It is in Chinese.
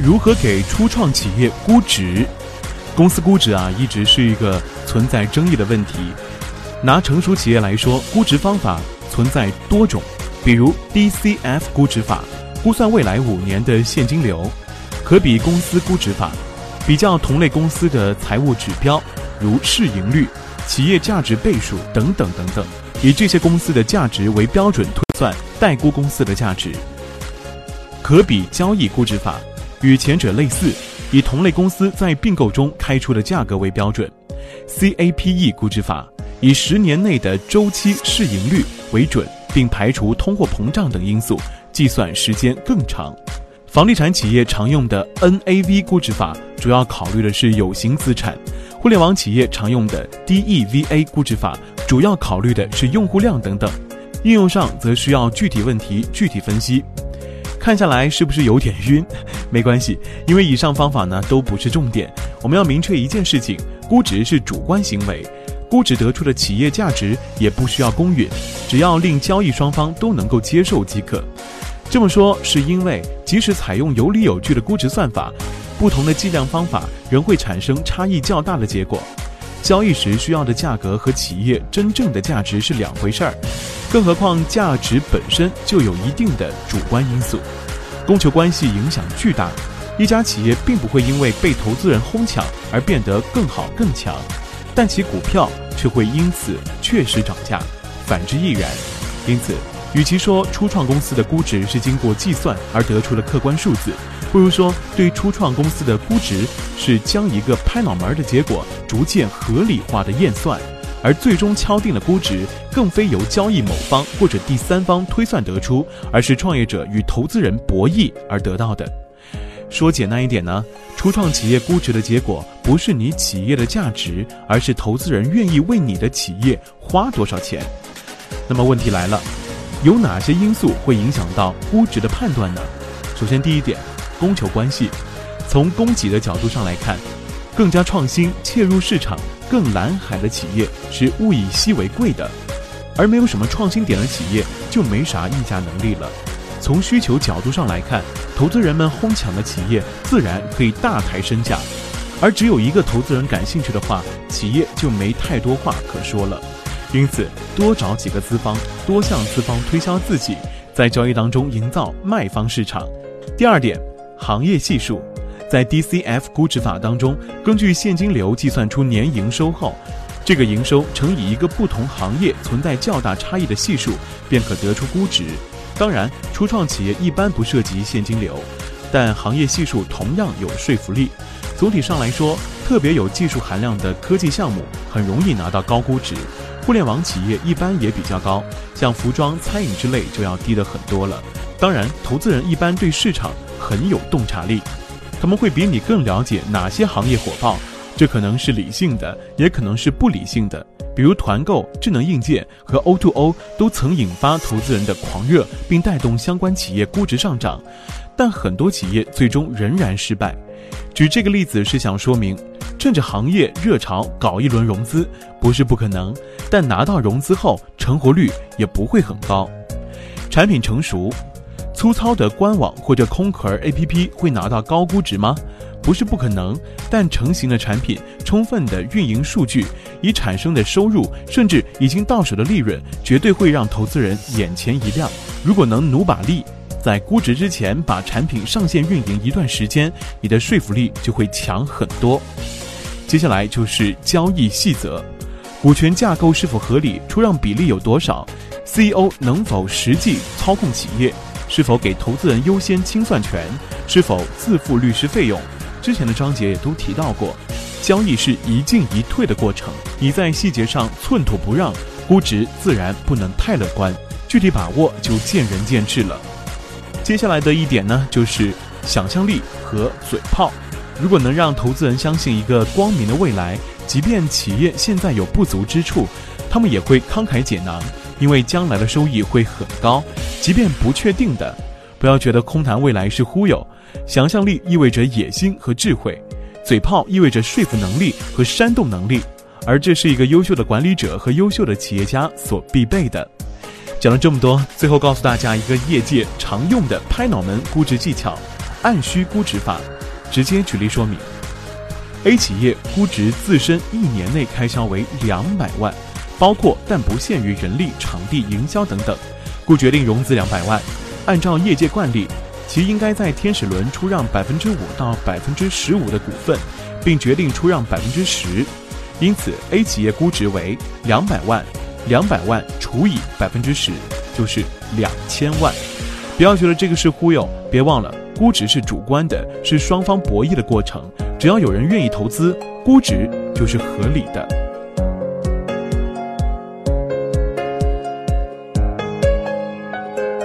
如何给初创企业估值？公司估值啊，一直是一个存在争议的问题。拿成熟企业来说，估值方法存在多种，比如 DCF 估值法，估算未来五年的现金流；可比公司估值法，比较同类公司的财务指标，如市盈率、企业价值倍数等等等等，以这些公司的价值为标准推算待估公司的价值。可比交易估值法与前者类似，以同类公司在并购中开出的价格为标准。CAPE 估值法。以十年内的周期市盈率为准，并排除通货膨胀等因素，计算时间更长。房地产企业常用的 NAV 估值法主要考虑的是有形资产；互联网企业常用的 DEVA 估值法主要考虑的是用户量等等。应用上则需要具体问题具体分析。看下来是不是有点晕？没关系，因为以上方法呢都不是重点。我们要明确一件事情：估值是主观行为。估值得出的企业价值也不需要公允，只要令交易双方都能够接受即可。这么说是因为，即使采用有理有据的估值算法，不同的计量方法仍会产生差异较大的结果。交易时需要的价格和企业真正的价值是两回事儿，更何况价值本身就有一定的主观因素，供求关系影响巨大。一家企业并不会因为被投资人哄抢而变得更好更强。但其股票却会因此确实涨价，反之亦然。因此，与其说初创公司的估值是经过计算而得出的客观数字，不如说对初创公司的估值是将一个拍脑门的结果逐渐合理化的验算，而最终敲定的估值更非由交易某方或者第三方推算得出，而是创业者与投资人博弈而得到的。说简单一点呢，初创企业估值的结果不是你企业的价值，而是投资人愿意为你的企业花多少钱。那么问题来了，有哪些因素会影响到估值的判断呢？首先，第一点，供求关系。从供给的角度上来看，更加创新、切入市场更蓝海的企业是物以稀为贵的，而没有什么创新点的企业就没啥议价能力了。从需求角度上来看，投资人们哄抢的企业自然可以大抬身价，而只有一个投资人感兴趣的话，企业就没太多话可说了。因此，多找几个资方，多向资方推销自己，在交易当中营造卖方市场。第二点，行业系数，在 DCF 估值法当中，根据现金流计算出年营收后，这个营收乘以一个不同行业存在较大差异的系数，便可得出估值。当然，初创企业一般不涉及现金流，但行业系数同样有说服力。总体上来说，特别有技术含量的科技项目很容易拿到高估值，互联网企业一般也比较高，像服装、餐饮之类就要低的很多了。当然，投资人一般对市场很有洞察力，他们会比你更了解哪些行业火爆，这可能是理性的，也可能是不理性的。比如团购、智能硬件和 O2O 都曾引发投资人的狂热，并带动相关企业估值上涨，但很多企业最终仍然失败。举这个例子是想说明，趁着行业热潮搞一轮融资不是不可能，但拿到融资后成活率也不会很高。产品成熟，粗糙的官网或者空壳 APP 会拿到高估值吗？不是不可能，但成型的产品、充分的运营数据、已产生的收入，甚至已经到手的利润，绝对会让投资人眼前一亮。如果能努把力，在估值之前把产品上线运营一段时间，你的说服力就会强很多。接下来就是交易细则：股权架构是否合理？出让比例有多少？CEO 能否实际操控企业？是否给投资人优先清算权？是否自付律师费用？之前的章节也都提到过，交易是一进一退的过程，你在细节上寸土不让，估值自然不能太乐观，具体把握就见仁见智了。接下来的一点呢，就是想象力和嘴炮。如果能让投资人相信一个光明的未来，即便企业现在有不足之处，他们也会慷慨解囊，因为将来的收益会很高。即便不确定的，不要觉得空谈未来是忽悠。想象力意味着野心和智慧，嘴炮意味着说服能力和煽动能力，而这是一个优秀的管理者和优秀的企业家所必备的。讲了这么多，最后告诉大家一个业界常用的拍脑门估值技巧按需估值法，直接举例说明。A 企业估值自身一年内开销为两百万，包括但不限于人力、场地、营销等等，故决定融资两百万。按照业界惯例，其应该在天使轮出让百分之五到百分之十五的股份，并决定出让百分之十。因此，A 企业估值为两百万，两百万除以百分之十就是两千万。不要觉得这个是忽悠，别忘了估值是主观的，是双方博弈的过程。只要有人愿意投资，估值就是合理的。